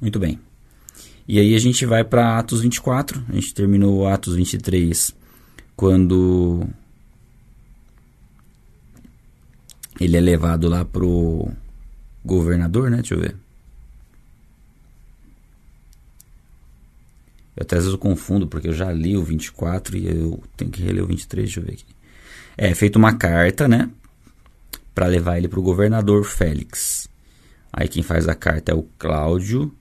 Muito bem. E aí a gente vai para Atos 24. A gente terminou Atos 23 quando ele é levado lá pro governador, né? Deixa eu ver. Eu até às vezes eu confundo porque eu já li o 24 e eu tenho que reler o 23, deixa eu ver aqui. É feito uma carta, né? Para levar ele pro governador Félix. Aí quem faz a carta é o Cláudio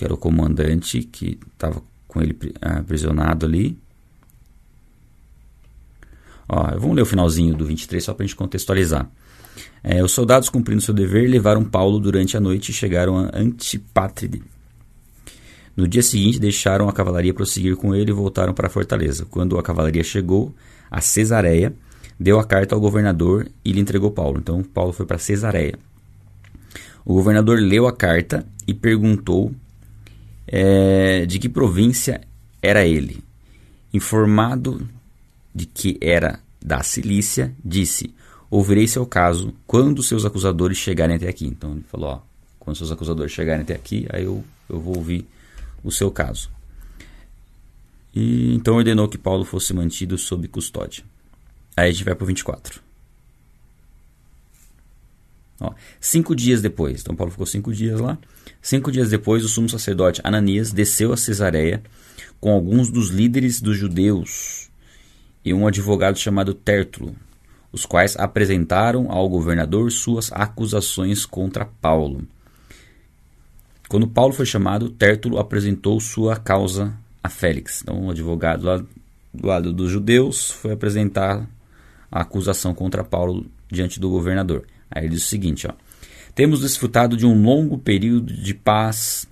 que era o comandante que estava com ele aprisionado ali. Ó, vamos ler o finalzinho do 23 só para a gente contextualizar. É, os soldados, cumprindo seu dever, levaram Paulo durante a noite e chegaram a Antipátride. No dia seguinte, deixaram a cavalaria prosseguir com ele e voltaram para a fortaleza. Quando a cavalaria chegou a Cesareia, deu a carta ao governador e lhe entregou Paulo. Então, Paulo foi para Cesareia. O governador leu a carta e perguntou é, de que província era ele. Informado de que era da Cilícia, disse: Ouvirei seu caso quando seus acusadores chegarem até aqui. Então ele falou: ó, quando seus acusadores chegarem até aqui, aí eu, eu vou ouvir o seu caso. E então ordenou que Paulo fosse mantido sob custódia. Aí a gente vai para o 24. Ó, cinco dias depois, então Paulo ficou cinco dias lá. Cinco dias depois, o sumo sacerdote Ananias desceu a Cesareia com alguns dos líderes dos judeus e um advogado chamado Tértulo, os quais apresentaram ao governador suas acusações contra Paulo. Quando Paulo foi chamado, Tértulo apresentou sua causa a Félix. Então, o advogado lá do lado dos judeus foi apresentar a acusação contra Paulo diante do governador. Aí ele diz o seguinte: ó, temos desfrutado de um longo período de paz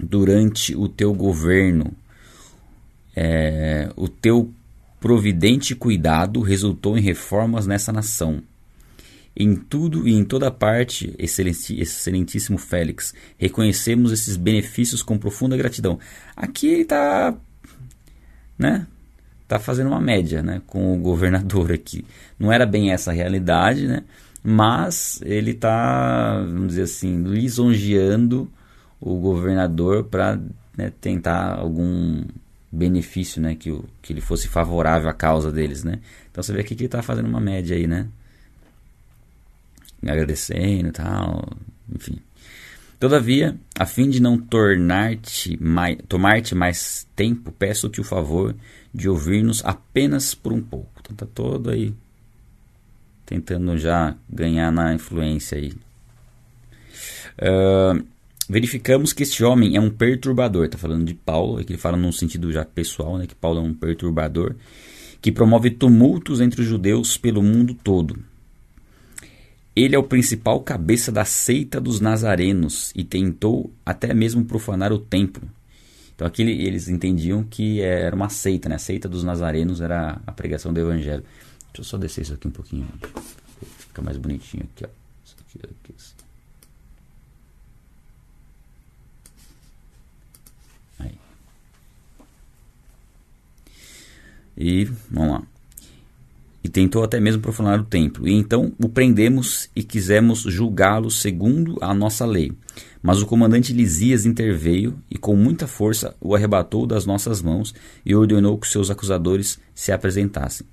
durante o teu governo. É, o teu providente cuidado resultou em reformas nessa nação. Em tudo e em toda parte, excelentíssimo Félix, reconhecemos esses benefícios com profunda gratidão. Aqui ele está, né? Tá fazendo uma média, né, com o governador aqui. Não era bem essa a realidade, né? Mas ele está, vamos dizer assim, lisonjeando o governador para né, tentar algum benefício, né, que, o, que ele fosse favorável à causa deles, né. Então você vê aqui que ele está fazendo uma média aí, né, agradecendo e tal, enfim. Todavia, a fim de não tornar-te mais, tomar-te mais tempo, peço-te o favor de ouvir-nos apenas por um pouco. Então tá todo aí tentando já ganhar na influência aí. Uh, verificamos que este homem é um perturbador. Está falando de Paulo, que ele fala num sentido já pessoal, né, que Paulo é um perturbador, que promove tumultos entre os judeus pelo mundo todo. Ele é o principal cabeça da seita dos nazarenos e tentou até mesmo profanar o templo. Então aqui eles entendiam que era uma seita, né? A seita dos nazarenos era a pregação do evangelho. Deixa eu só descer isso aqui um pouquinho. Fica mais bonitinho aqui, ó. Isso aqui, aqui. Aí. E vamos lá. E tentou até mesmo profanar o templo. E então o prendemos e quisemos julgá-lo segundo a nossa lei. Mas o comandante Lisias interveio e com muita força o arrebatou das nossas mãos e ordenou que seus acusadores se apresentassem.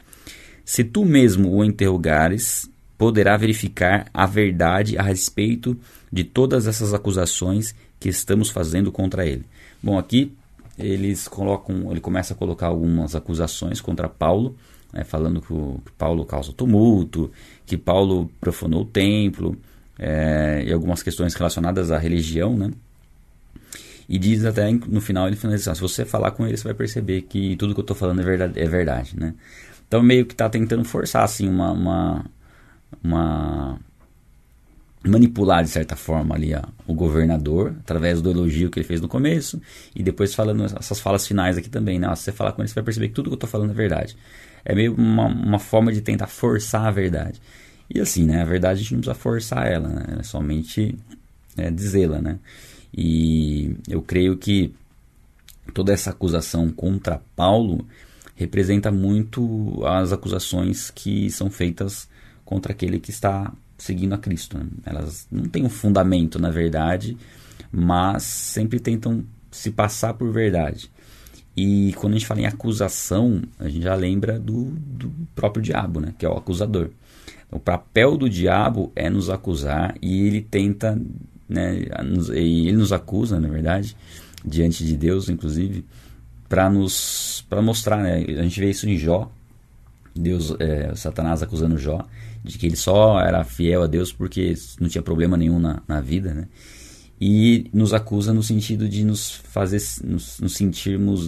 Se tu mesmo o interrogares, poderá verificar a verdade a respeito de todas essas acusações que estamos fazendo contra ele. Bom, aqui eles colocam, ele começa a colocar algumas acusações contra Paulo, né, falando que, o, que, Paulo causa tumulto, que Paulo profanou o templo, é, e algumas questões relacionadas à religião, né? E diz até no final ele finaliza: se você falar com ele, você vai perceber que tudo que eu estou falando é verdade, é verdade, né? Então meio que está tentando forçar assim uma, uma, uma, manipular de certa forma ali ó, o governador através do elogio que ele fez no começo e depois falando essas falas finais aqui também, né? Se você falar com ele, você vai perceber que tudo que eu estou falando é verdade. É meio uma, uma forma de tentar forçar a verdade. E assim, né? A verdade a gente não precisa forçar ela, né? É somente é, dizê-la, né? E eu creio que toda essa acusação contra Paulo representa muito as acusações que são feitas contra aquele que está seguindo a Cristo. Né? Elas não têm um fundamento na verdade, mas sempre tentam se passar por verdade. E quando a gente fala em acusação, a gente já lembra do, do próprio diabo, né? que é o acusador. O papel do diabo é nos acusar e ele tenta, né, ele nos acusa, na verdade, diante de Deus, inclusive, para nos para mostrar, né? A gente vê isso em Jó, Deus, é, Satanás acusando Jó de que ele só era fiel a Deus porque não tinha problema nenhum na, na vida, né? E nos acusa no sentido de nos fazer nos, nos sentirmos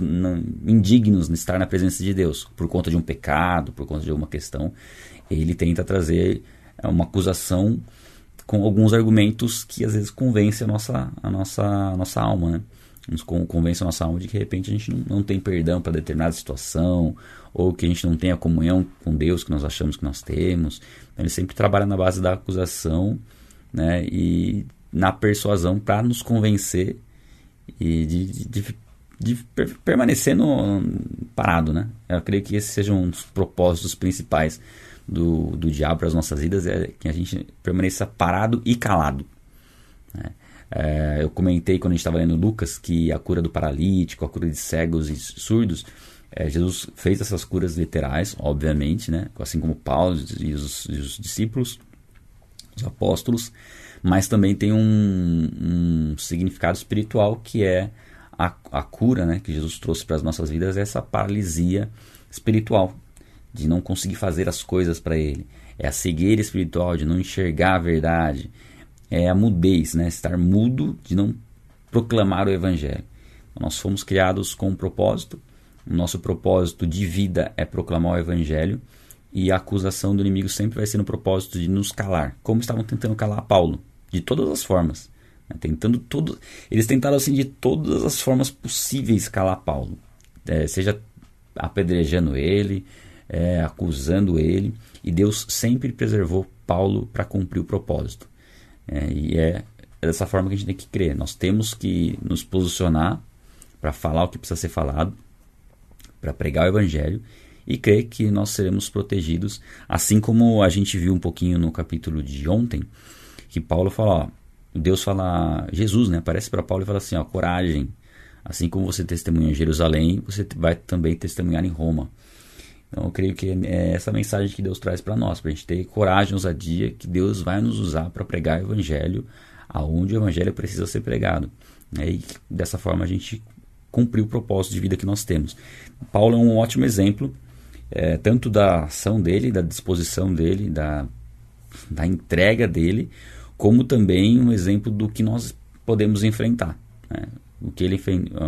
indignos de estar na presença de Deus por conta de um pecado, por conta de alguma questão. Ele tenta trazer é, uma acusação com alguns argumentos que às vezes convence a nossa, a nossa, a nossa alma, né? Nos convence a de que de repente a gente não, não tem perdão para determinada situação, ou que a gente não tem a comunhão com Deus que nós achamos que nós temos. Então, ele sempre trabalha na base da acusação né, e na persuasão para nos convencer e de, de, de, permanecer no, parado. Né? Eu creio que esses sejam um dos propósitos principais do, do diabo para as nossas vidas, é que a gente permaneça parado e calado. Né? É, eu comentei quando a gente estava lendo Lucas que a cura do paralítico, a cura de cegos e surdos, é, Jesus fez essas curas literais, obviamente, né? assim como Paulo e os, e os discípulos, os apóstolos, mas também tem um, um significado espiritual que é a, a cura né? que Jesus trouxe para as nossas vidas, é essa paralisia espiritual, de não conseguir fazer as coisas para Ele. É a cegueira espiritual, de não enxergar a verdade, é a mudez, né? estar mudo de não proclamar o Evangelho. Nós fomos criados com um propósito, o nosso propósito de vida é proclamar o Evangelho e a acusação do inimigo sempre vai ser no propósito de nos calar, como estavam tentando calar Paulo, de todas as formas. Né? Tentando todo, eles tentaram assim de todas as formas possíveis calar Paulo, é, seja apedrejando ele, é, acusando ele, e Deus sempre preservou Paulo para cumprir o propósito. É, e é dessa forma que a gente tem que crer. Nós temos que nos posicionar para falar o que precisa ser falado, para pregar o evangelho e crer que nós seremos protegidos, assim como a gente viu um pouquinho no capítulo de ontem, que Paulo fala, ó, Deus fala, Jesus, né, aparece para Paulo e fala assim, ó, coragem, assim como você testemunha em Jerusalém, você vai também testemunhar em Roma. Então eu creio que é essa mensagem que Deus traz para nós, para a gente ter coragem, ousadia, que Deus vai nos usar para pregar o Evangelho aonde o Evangelho precisa ser pregado. Né? E dessa forma a gente cumprir o propósito de vida que nós temos. Paulo é um ótimo exemplo, é, tanto da ação dele, da disposição dele, da, da entrega dele, como também um exemplo do que nós podemos enfrentar. Né? O, que ele,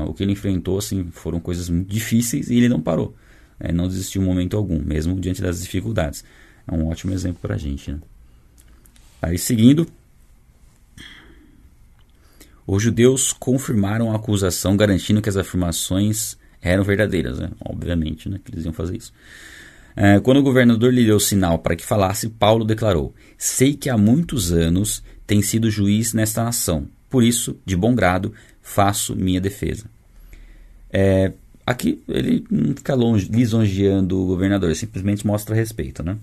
o que ele enfrentou assim, foram coisas muito difíceis e ele não parou. É, não desistiu em momento algum, mesmo diante das dificuldades. É um ótimo exemplo para a gente. Né? Aí seguindo, os judeus confirmaram a acusação, garantindo que as afirmações eram verdadeiras, né? obviamente, né? que eles iam fazer isso. É, quando o governador lhe deu sinal para que falasse, Paulo declarou: Sei que há muitos anos tem sido juiz nesta nação, por isso, de bom grado, faço minha defesa. É, Aqui ele não fica longe, lisonjeando o governador, simplesmente mostra respeito. Né?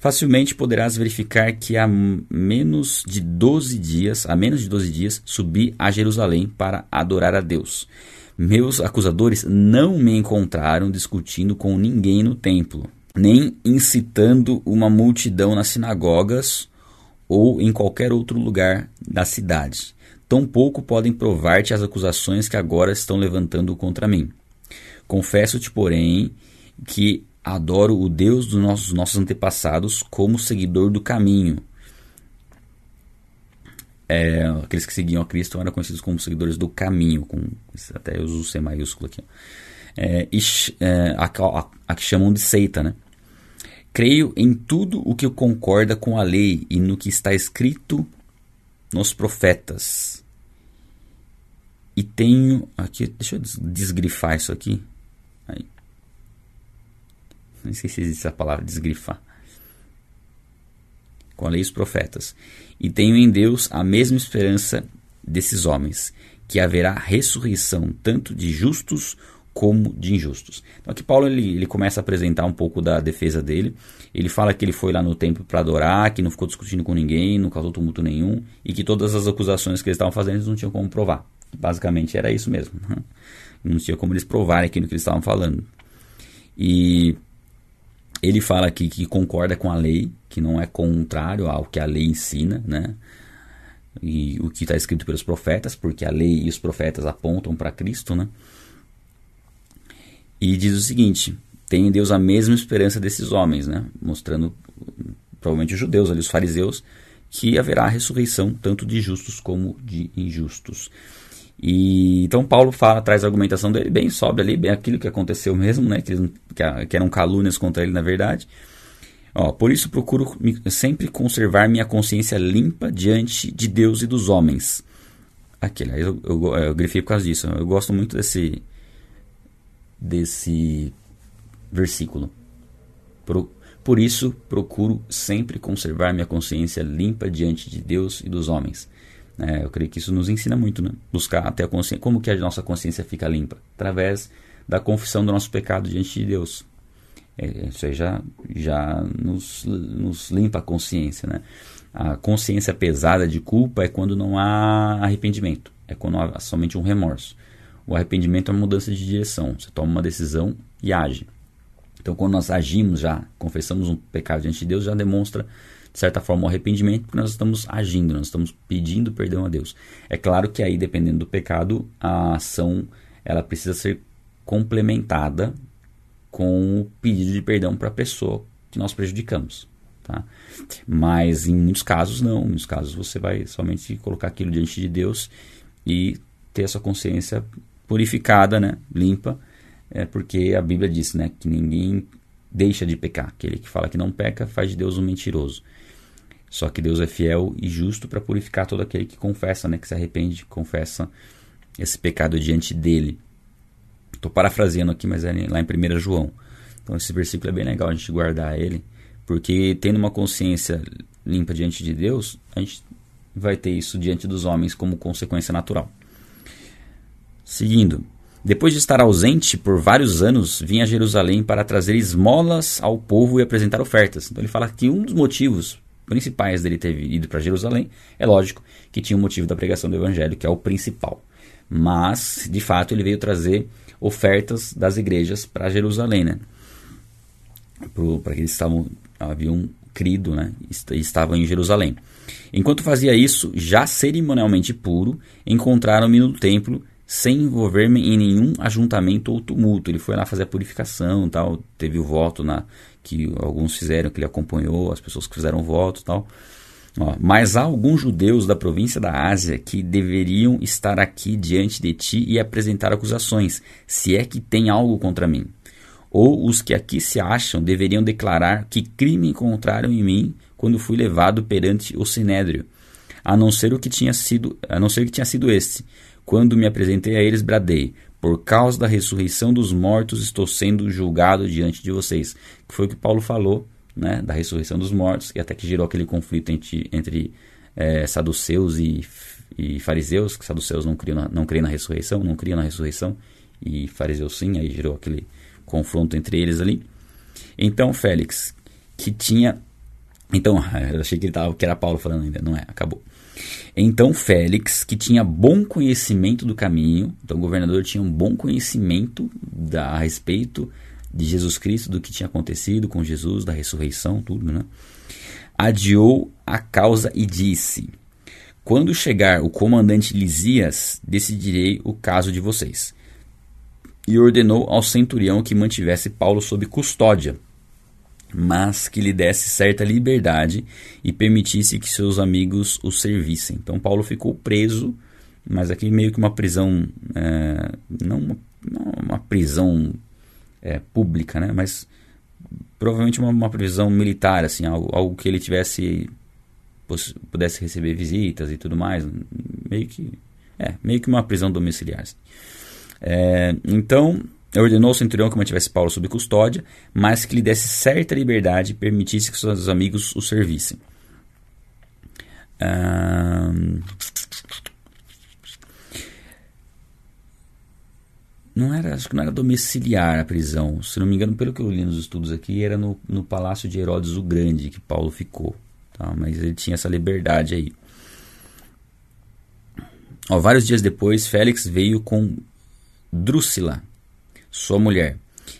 Facilmente poderás verificar que há menos de 12 dias, há menos de 12 dias, subi a Jerusalém para adorar a Deus. Meus acusadores não me encontraram discutindo com ninguém no templo, nem incitando uma multidão nas sinagogas ou em qualquer outro lugar da cidade tampouco podem provar-te as acusações que agora estão levantando contra mim. Confesso-te, porém, que adoro o Deus dos nossos, nossos antepassados como seguidor do caminho. É, aqueles que seguiam a Cristo eram conhecidos como seguidores do caminho, com, até eu uso o C maiúsculo aqui. É, e, é, a, a, a, que chamam de seita, né? Creio em tudo o que concorda com a lei e no que está escrito nos profetas. E tenho aqui, deixa eu desgrifar isso aqui. Aí. Não sei se existe a palavra desgrifar. Com a lei e os profetas. E tenho em Deus a mesma esperança desses homens, que haverá ressurreição tanto de justos como de injustos. Então aqui Paulo ele, ele começa a apresentar um pouco da defesa dele. Ele fala que ele foi lá no templo para adorar, que não ficou discutindo com ninguém, não causou tumulto nenhum e que todas as acusações que eles estavam fazendo eles não tinham como provar. Basicamente era isso mesmo. Não tinha como eles provarem aquilo que eles estavam falando. E ele fala aqui que concorda com a lei, que não é contrário ao que a lei ensina, né? E o que está escrito pelos profetas, porque a lei e os profetas apontam para Cristo, né? E diz o seguinte: tem em Deus a mesma esperança desses homens, né? Mostrando, provavelmente, os judeus, ali, os fariseus, que haverá ressurreição tanto de justos como de injustos. E então Paulo fala, traz a argumentação dele bem sóbria ali, bem aquilo que aconteceu mesmo, né? Que, que, que eram calúnias contra ele na verdade. Ó, por isso procuro sempre conservar minha consciência limpa diante de Deus e dos homens. Aquele, eu, eu, eu grifei por causa disso. Eu gosto muito desse desse versículo. Por, por isso procuro sempre conservar minha consciência limpa diante de Deus e dos homens. É, eu creio que isso nos ensina muito, né? Buscar até a consciência. Como que a nossa consciência fica limpa? Através da confissão do nosso pecado diante de Deus. É, isso aí já, já nos, nos limpa a consciência, né? A consciência pesada de culpa é quando não há arrependimento. É quando há somente um remorso. O arrependimento é uma mudança de direção. Você toma uma decisão e age. Então, quando nós agimos já, confessamos um pecado diante de Deus, já demonstra de certa forma, o arrependimento, porque nós estamos agindo, nós estamos pedindo perdão a Deus. É claro que aí, dependendo do pecado, a ação ela precisa ser complementada com o pedido de perdão para a pessoa que nós prejudicamos. Tá? Mas em muitos casos, não. Em muitos casos, você vai somente colocar aquilo diante de Deus e ter a sua consciência purificada, né? limpa, é porque a Bíblia diz né? que ninguém deixa de pecar. Aquele que fala que não peca faz de Deus um mentiroso. Só que Deus é fiel e justo para purificar todo aquele que confessa, né, que se arrepende, confessa esse pecado diante dele. Estou parafraseando aqui, mas é lá em 1 João. Então esse versículo é bem legal a gente guardar ele, porque tendo uma consciência limpa diante de Deus, a gente vai ter isso diante dos homens como consequência natural. Seguindo, depois de estar ausente por vários anos, vinha a Jerusalém para trazer esmolas ao povo e apresentar ofertas. Então ele fala que um dos motivos principais dele ter ido para Jerusalém, é lógico que tinha o um motivo da pregação do evangelho, que é o principal. Mas, de fato, ele veio trazer ofertas das igrejas para Jerusalém, né? Para que eles estavam, haviam crido, né? Estavam em Jerusalém. Enquanto fazia isso, já cerimonialmente puro, encontraram-me no templo sem envolver-me em nenhum ajuntamento ou tumulto. Ele foi lá fazer a purificação, tal, teve o voto na que alguns fizeram, que ele acompanhou, as pessoas que fizeram voto tal. Ó, mas há alguns judeus da província da Ásia que deveriam estar aqui diante de ti e apresentar acusações, se é que tem algo contra mim. Ou os que aqui se acham deveriam declarar que crime encontraram em mim quando fui levado perante o sinédrio, a não ser o que tinha sido, a não ser que tinha sido este. Quando me apresentei a eles, bradei: por causa da ressurreição dos mortos, estou sendo julgado diante de vocês. Que foi o que Paulo falou, né, da ressurreição dos mortos, e até que gerou aquele conflito entre, entre é, saduceus e, e, fariseus, que saduceus não criam, na, não criam na ressurreição, não criam na ressurreição, e fariseus sim, aí gerou aquele confronto entre eles ali. Então, Félix, que tinha. Então, eu achei que ele tava, que era Paulo falando ainda, não é? Acabou. Então Félix, que tinha bom conhecimento do caminho, então o governador tinha um bom conhecimento da, a respeito de Jesus Cristo, do que tinha acontecido com Jesus, da ressurreição, tudo, né? Adiou a causa e disse: Quando chegar o comandante Lisias, decidirei o caso de vocês. E ordenou ao centurião que mantivesse Paulo sob custódia mas que lhe desse certa liberdade e permitisse que seus amigos o servissem. Então Paulo ficou preso, mas aqui meio que uma prisão, é, não, uma, não, uma, prisão é, pública, né? mas provavelmente uma, uma prisão militar, assim, algo, algo que ele tivesse pudesse receber visitas e tudo mais, meio que é meio que uma prisão domiciliar. Assim. É, então ordenou ao centurião que mantivesse Paulo sob custódia, mas que lhe desse certa liberdade e permitisse que seus amigos o servissem. não era, acho que não era domiciliar a prisão. Se não me engano, pelo que eu li nos estudos aqui, era no, no palácio de Herodes o Grande que Paulo ficou. Tá? Mas ele tinha essa liberdade aí. Ó, vários dias depois, Félix veio com Drúcila, sua mulher,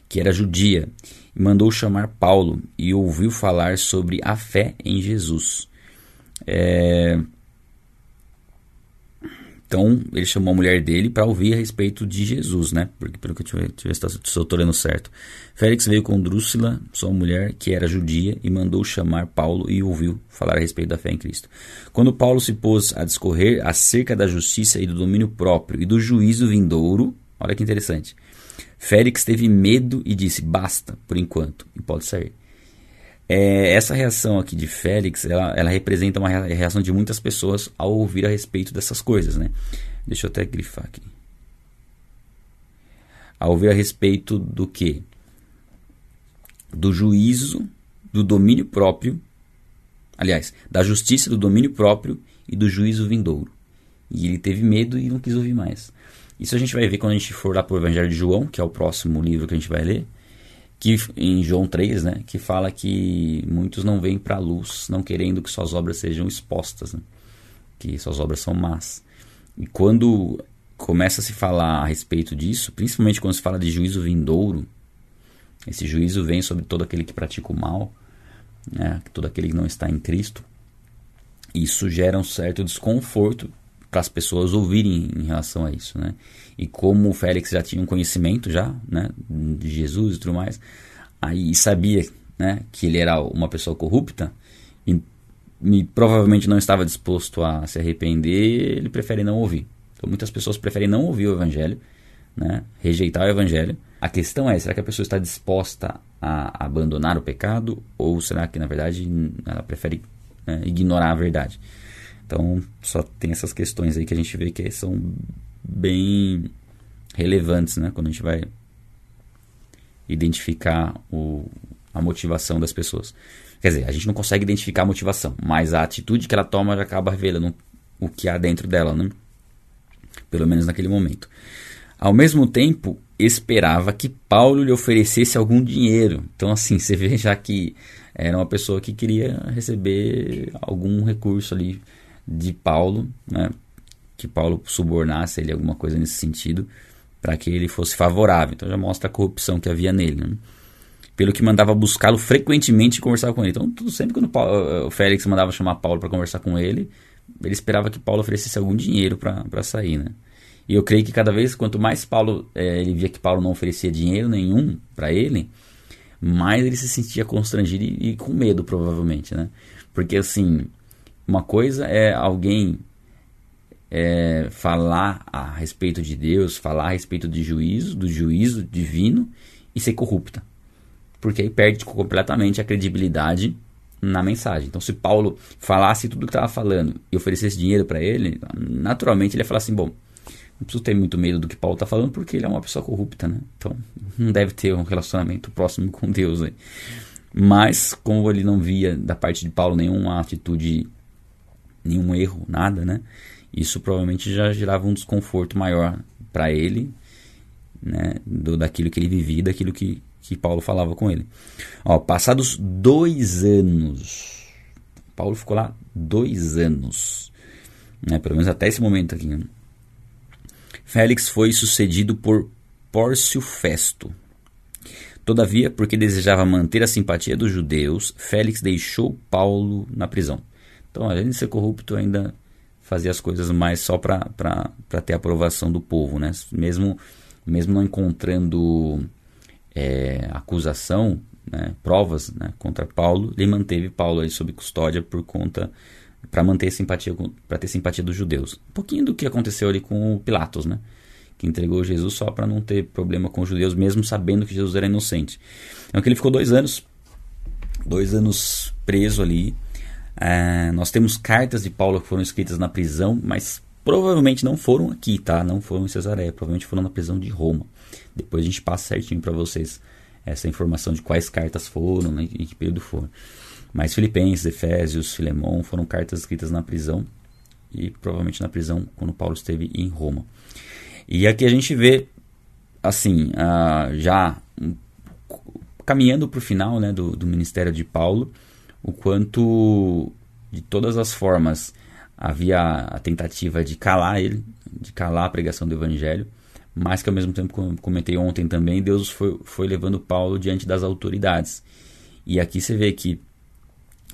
que era judia, mandou chamar Paulo e ouviu falar sobre a fé em Jesus. É, então ele chamou a mulher dele para ouvir a respeito de Jesus, né? Porque pelo que eu tive, tive se certo. Félix veio com Drúxila, sua mulher, que era judia, e mandou chamar Paulo e ouviu falar a respeito da fé em Cristo. Quando Paulo se pôs a discorrer acerca da justiça e do domínio próprio e do juízo vindouro, olha que interessante. Félix teve medo e disse: Basta, por enquanto, e pode sair. É, essa reação aqui de Félix, ela, ela, representa uma reação de muitas pessoas ao ouvir a respeito dessas coisas, né? Deixa eu até grifar aqui. Ao ouvir a respeito do que? Do juízo, do domínio próprio, aliás, da justiça, do domínio próprio e do juízo vindouro. E ele teve medo e não quis ouvir mais. Isso a gente vai ver quando a gente for lá para o Evangelho de João, que é o próximo livro que a gente vai ler que em João 3, né, que fala que muitos não vêm para a luz, não querendo que suas obras sejam expostas, né, que suas obras são más. E quando começa a se falar a respeito disso, principalmente quando se fala de juízo vindouro, esse juízo vem sobre todo aquele que pratica o mal, né, todo aquele que não está em Cristo. Isso gera um certo desconforto para as pessoas ouvirem em relação a isso, né? E como o Félix já tinha um conhecimento já, né, de Jesus e tudo mais, aí sabia, né, que ele era uma pessoa corrupta e, e provavelmente não estava disposto a se arrepender, ele prefere não ouvir. Então muitas pessoas preferem não ouvir o evangelho, né, rejeitar o evangelho. A questão é, será que a pessoa está disposta a abandonar o pecado ou será que na verdade ela prefere né, ignorar a verdade? Então, só tem essas questões aí que a gente vê que são bem relevantes, né? Quando a gente vai identificar o, a motivação das pessoas. Quer dizer, a gente não consegue identificar a motivação, mas a atitude que ela toma já acaba revelando o que há dentro dela, né? Pelo menos naquele momento. Ao mesmo tempo, esperava que Paulo lhe oferecesse algum dinheiro. Então, assim, você vê já que era uma pessoa que queria receber algum recurso ali de Paulo, né, que Paulo subornasse ele alguma coisa nesse sentido, para que ele fosse favorável. Então já mostra a corrupção que havia nele. Né? Pelo que mandava buscá-lo frequentemente e conversar com ele. Então, tudo, sempre quando Paulo, o Félix mandava chamar Paulo para conversar com ele, ele esperava que Paulo oferecesse algum dinheiro para sair. Né? E eu creio que cada vez, quanto mais Paulo, é, ele via que Paulo não oferecia dinheiro nenhum para ele, mais ele se sentia constrangido e, e, com medo, provavelmente, né? Porque, assim, uma coisa é alguém é, falar a respeito de Deus, falar a respeito de juízo, do juízo divino e ser corrupta. Porque aí perde completamente a credibilidade na mensagem. Então, se Paulo falasse tudo o que estava falando e oferecesse dinheiro para ele, naturalmente ele ia falar assim: bom, não preciso ter muito medo do que Paulo está falando porque ele é uma pessoa corrupta, né? Então, não deve ter um relacionamento próximo com Deus aí. Mas, como ele não via da parte de Paulo nenhuma atitude nenhum erro, nada, né? Isso provavelmente já gerava um desconforto maior para ele, né? Do, daquilo que ele vivia, daquilo que, que Paulo falava com ele. Ó, passados dois anos, Paulo ficou lá dois anos, né? Pelo menos até esse momento aqui. Né? Félix foi sucedido por Pórcio Festo. Todavia, porque desejava manter a simpatia dos judeus, Félix deixou Paulo na prisão. Então, além de ser corrupto, ainda fazia as coisas mais só para ter aprovação do povo, né? Mesmo, mesmo não encontrando é, acusação, né, provas né, contra Paulo, ele manteve Paulo aí sob custódia por conta para manter simpatia para ter simpatia dos judeus. Um pouquinho do que aconteceu ali com Pilatos, né? Que entregou Jesus só para não ter problema com os judeus, mesmo sabendo que Jesus era inocente. Então que ele ficou dois anos, dois anos preso ali é, nós temos cartas de Paulo que foram escritas na prisão, mas provavelmente não foram aqui, tá? Não foram em Cesareia, provavelmente foram na prisão de Roma. Depois a gente passa certinho para vocês essa informação de quais cartas foram né, e que período foram. Mas Filipenses, Efésios, Filemão foram cartas escritas na prisão e provavelmente na prisão quando Paulo esteve em Roma. E aqui a gente vê assim, uh, já caminhando para o final né, do, do ministério de Paulo, o quanto de todas as formas havia a tentativa de calar ele, de calar a pregação do evangelho, mas que ao mesmo tempo, como comentei ontem também, Deus foi, foi levando Paulo diante das autoridades. E aqui você vê que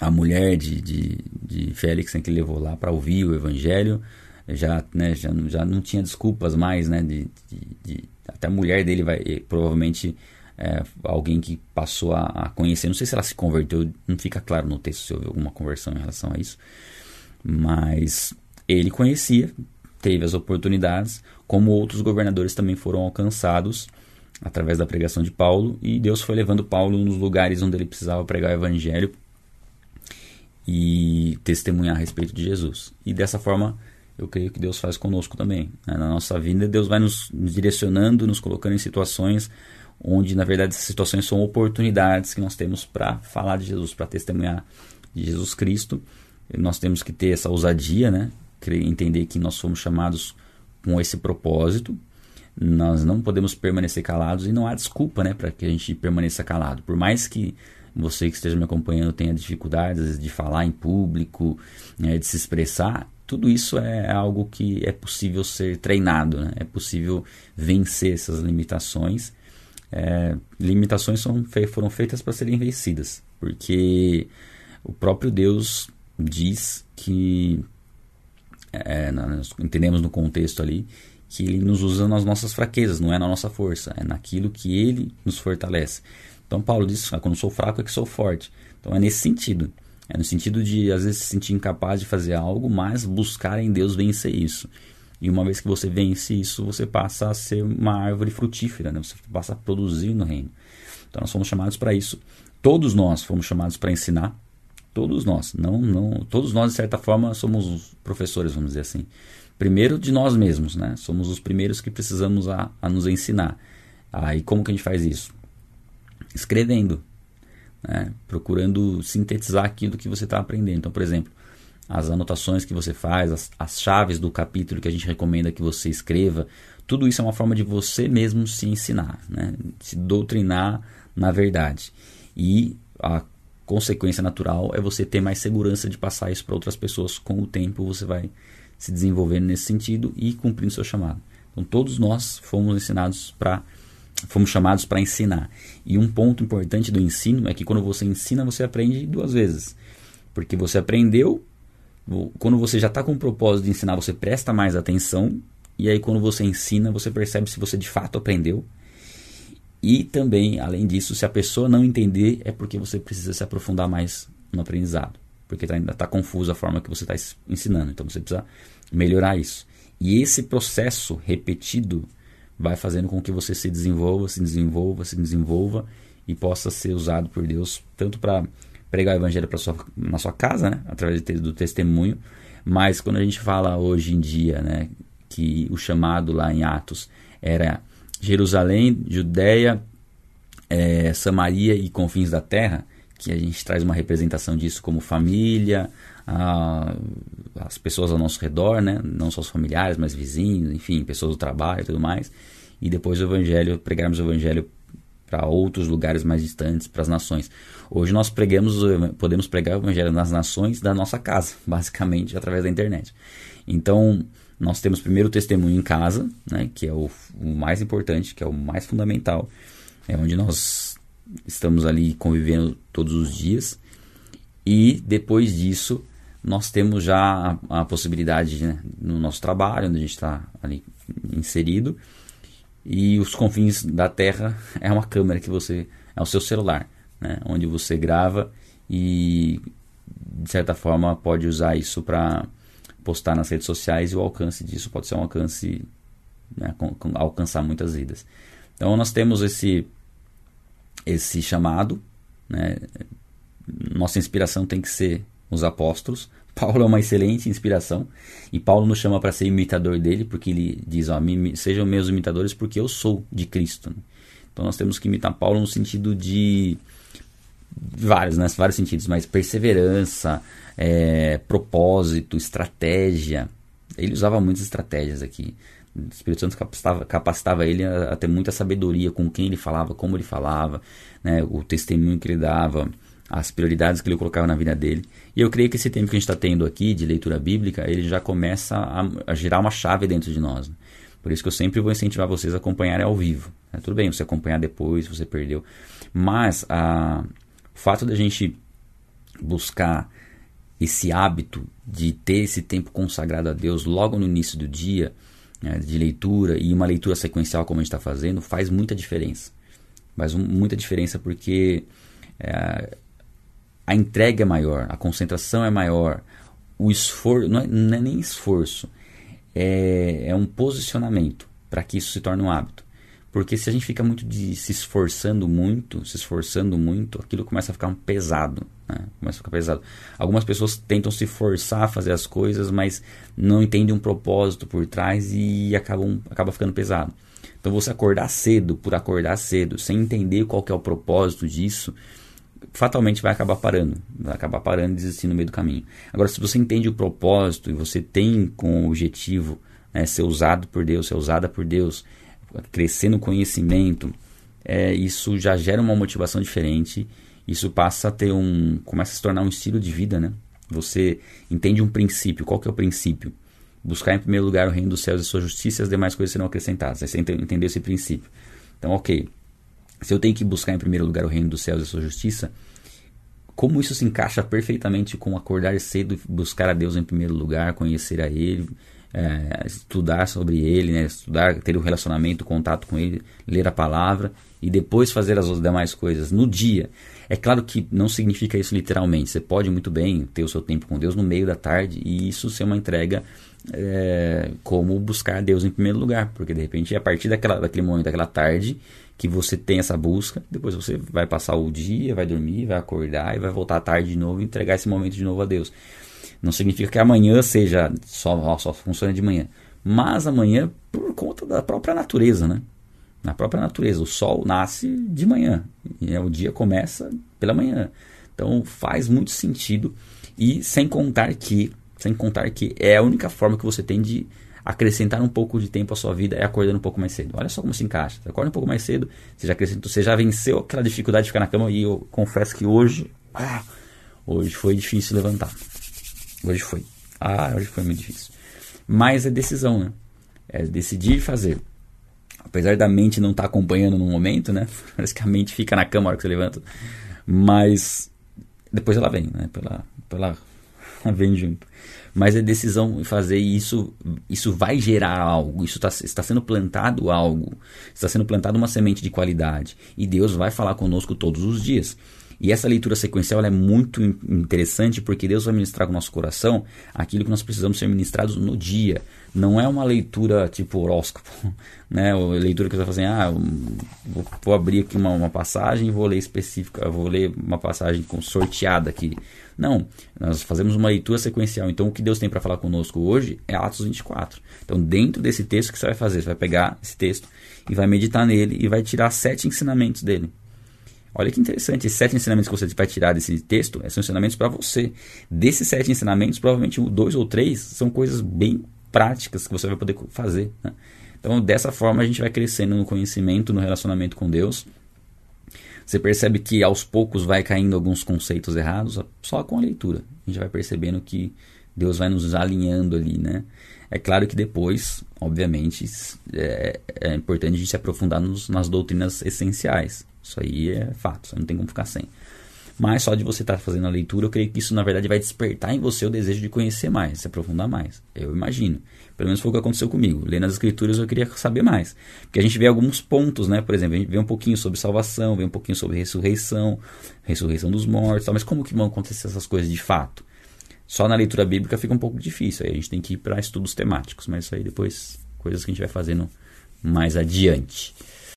a mulher de, de, de Félix, né, que levou lá para ouvir o evangelho, já, né, já, já não tinha desculpas mais, né, de, de, de até a mulher dele vai, provavelmente, é, alguém que passou a, a, conhecer, não sei se ela se converteu, não fica claro no texto se houve alguma conversão em relação a isso, mas ele conhecia, teve as oportunidades, como outros governadores também foram alcançados através da pregação de Paulo, e Deus foi levando Paulo nos lugares onde ele precisava pregar o evangelho e testemunhar a respeito de Jesus. E dessa forma, eu creio que Deus faz conosco também. Né? Na nossa vida, Deus vai nos, nos direcionando, nos colocando em situações onde, na verdade, essas situações são oportunidades que nós temos para falar de Jesus, para testemunhar de Jesus Cristo. E nós temos que ter essa ousadia, né? entender que nós fomos chamados com esse propósito. Nós não podemos permanecer calados e não há desculpa né, para que a gente permaneça calado. Por mais que você que esteja me acompanhando tenha dificuldades de falar em público, né, de se expressar, tudo isso é algo que é possível ser treinado, né? é possível vencer essas limitações. É, limitações são, foram feitas para serem vencidas, porque o próprio Deus diz que, é, nós entendemos no contexto ali, que Ele nos usa nas nossas fraquezas, não é na nossa força, é naquilo que Ele nos fortalece. Então Paulo diz, ah, quando sou fraco é que sou forte. Então é nesse sentido. É no sentido de, às vezes, se sentir incapaz de fazer algo, mas buscar em Deus vencer isso. E uma vez que você vence isso, você passa a ser uma árvore frutífera, né? você passa a produzir no reino. Então nós fomos chamados para isso. Todos nós fomos chamados para ensinar. Todos nós. Não, não, todos nós, de certa forma, somos professores, vamos dizer assim. Primeiro de nós mesmos, né? Somos os primeiros que precisamos a, a nos ensinar. Aí ah, como que a gente faz isso? Escrevendo né? procurando sintetizar aquilo que você está aprendendo. Então, por exemplo, as anotações que você faz, as, as chaves do capítulo que a gente recomenda que você escreva, tudo isso é uma forma de você mesmo se ensinar, né? se doutrinar na verdade. E a consequência natural é você ter mais segurança de passar isso para outras pessoas. Com o tempo, você vai se desenvolvendo nesse sentido e cumprindo seu chamado. Então, todos nós fomos ensinados para fomos chamados para ensinar. E um ponto importante do ensino é que quando você ensina, você aprende duas vezes. Porque você aprendeu, quando você já está com o propósito de ensinar, você presta mais atenção. E aí, quando você ensina, você percebe se você de fato aprendeu. E também, além disso, se a pessoa não entender, é porque você precisa se aprofundar mais no aprendizado. Porque tá, ainda está confusa a forma que você está ensinando. Então você precisa melhorar isso. E esse processo repetido vai fazendo com que você se desenvolva, se desenvolva, se desenvolva e possa ser usado por Deus tanto para pregar o evangelho sua, na sua casa, né, através do testemunho, mas quando a gente fala hoje em dia, né, que o chamado lá em Atos era Jerusalém, Judéia, é, Samaria e confins da terra, que a gente traz uma representação disso como família, a, as pessoas ao nosso redor, né? não só os familiares, mas vizinhos, enfim, pessoas do trabalho e tudo mais. E depois o evangelho, pregarmos o evangelho para outros lugares mais distantes, para as nações. Hoje nós pregamos, podemos pregar o evangelho nas nações da nossa casa, basicamente através da internet. Então, nós temos primeiro o testemunho em casa, né, que é o, o mais importante, que é o mais fundamental, é onde nós estamos ali convivendo todos os dias. E depois disso, nós temos já a, a possibilidade né, no nosso trabalho, onde a gente está ali inserido, e os confins da Terra é uma câmera que você é o seu celular, né, onde você grava e de certa forma pode usar isso para postar nas redes sociais e o alcance disso pode ser um alcance né, com, com, alcançar muitas vidas. Então nós temos esse esse chamado, né, nossa inspiração tem que ser os apóstolos. Paulo é uma excelente inspiração e Paulo nos chama para ser imitador dele, porque ele diz: ó, sejam meus imitadores, porque eu sou de Cristo. Né? Então nós temos que imitar Paulo no sentido de vários, né? vários sentidos, mas perseverança, é, propósito, estratégia. Ele usava muitas estratégias aqui O Espírito Santo capacitava, capacitava ele a, a, ter muita sabedoria com quem ele falava, como ele falava, né, o testemunho que ele dava, as prioridades que ele colocava na vida dele. E eu creio que esse tempo que a gente está tendo aqui de leitura bíblica, ele já começa a, a girar uma chave dentro de nós. Né? Por isso que eu sempre vou incentivar vocês a acompanharem ao vivo. Né? Tudo bem, você acompanhar depois, você perdeu. Mas a, o fato da gente buscar esse hábito de ter esse tempo consagrado a Deus logo no início do dia, né, de leitura e uma leitura sequencial como a gente está fazendo, faz muita diferença. Faz um, muita diferença porque é, a entrega é maior, a concentração é maior, o esforço, não é, não é nem esforço, é, é um posicionamento para que isso se torne um hábito. Porque se a gente fica muito de se esforçando muito, se esforçando muito, aquilo começa a ficar um pesado. Né? Começa a ficar pesado. Algumas pessoas tentam se forçar a fazer as coisas, mas não entendem um propósito por trás e acabam, acaba ficando pesado. Então você acordar cedo por acordar cedo, sem entender qual é o propósito disso, fatalmente vai acabar parando. Vai acabar parando e desistindo no meio do caminho. Agora, se você entende o propósito e você tem com o objetivo né, ser usado por Deus, ser usada por Deus, crescer no conhecimento, é, isso já gera uma motivação diferente. Isso passa a ter um. começa a se tornar um estilo de vida, né? Você entende um princípio. Qual que é o princípio? Buscar em primeiro lugar o reino dos céus e sua justiça as demais coisas serão acrescentadas. Você entendeu esse princípio. Então, ok. Se eu tenho que buscar em primeiro lugar o reino dos céus e sua justiça, como isso se encaixa perfeitamente com acordar cedo buscar a Deus em primeiro lugar, conhecer a Ele, é, estudar sobre ele, né? estudar, ter um relacionamento, contato com ele, ler a palavra e depois fazer as demais coisas no dia. É claro que não significa isso literalmente. Você pode muito bem ter o seu tempo com Deus no meio da tarde e isso ser uma entrega é, como buscar Deus em primeiro lugar, porque de repente é a partir daquela, daquele momento, daquela tarde, que você tem essa busca, depois você vai passar o dia, vai dormir, vai acordar e vai voltar à tarde de novo e entregar esse momento de novo a Deus. Não significa que amanhã seja só, só funciona de manhã. Mas amanhã por conta da própria natureza, né? Na própria natureza. O sol nasce de manhã. E o dia começa pela manhã. Então faz muito sentido. E sem contar que, sem contar que é a única forma que você tem de acrescentar um pouco de tempo à sua vida é acordando um pouco mais cedo. Olha só como se encaixa. Você acorda um pouco mais cedo, você já acrescentou, você já venceu aquela dificuldade de ficar na cama e eu confesso que hoje, ah, hoje foi difícil levantar. Hoje foi. Ah, hoje foi muito difícil. Mas é decisão, né? É decidir fazer. Apesar da mente não estar tá acompanhando no momento, né? Parece que a mente fica na cama na hora que você levanta. Mas depois ela vem, né? Pela, pela, ela vem junto. Mas é decisão fazer e isso, isso vai gerar algo. Isso tá, está sendo plantado algo. Está sendo plantado uma semente de qualidade. E Deus vai falar conosco todos os dias. E essa leitura sequencial é muito interessante porque Deus vai ministrar com o nosso coração aquilo que nós precisamos ser ministrados no dia. Não é uma leitura tipo horóscopo, né? Ou leitura que você vai fazer, ah, vou, vou abrir aqui uma, uma passagem e vou ler específica, vou ler uma passagem com sorteada aqui. Não, nós fazemos uma leitura sequencial. Então, o que Deus tem para falar conosco hoje é Atos 24. Então, dentro desse texto, o que você vai fazer? Você vai pegar esse texto e vai meditar nele e vai tirar sete ensinamentos dele. Olha que interessante, esses sete ensinamentos que você vai tirar desse texto são ensinamentos para você. Desses sete ensinamentos, provavelmente dois ou três são coisas bem práticas que você vai poder fazer. Né? Então, dessa forma, a gente vai crescendo no conhecimento, no relacionamento com Deus. Você percebe que aos poucos vai caindo alguns conceitos errados só com a leitura. A gente vai percebendo que Deus vai nos alinhando ali, né? É claro que depois, obviamente, é, é importante a gente se aprofundar nos, nas doutrinas essenciais. Isso aí é fato, você não tem como ficar sem. Mas só de você estar tá fazendo a leitura, eu creio que isso na verdade vai despertar em você o desejo de conhecer mais, se aprofundar mais. Eu imagino. Pelo menos foi o que aconteceu comigo. Lendo as escrituras eu queria saber mais. Porque a gente vê alguns pontos, né? Por exemplo, a gente vê um pouquinho sobre salvação, vê um pouquinho sobre ressurreição, ressurreição dos mortos, mas como que vão acontecer essas coisas de fato? Só na leitura bíblica fica um pouco difícil. Aí a gente tem que ir para estudos temáticos, mas isso aí depois coisas que a gente vai fazendo mais adiante.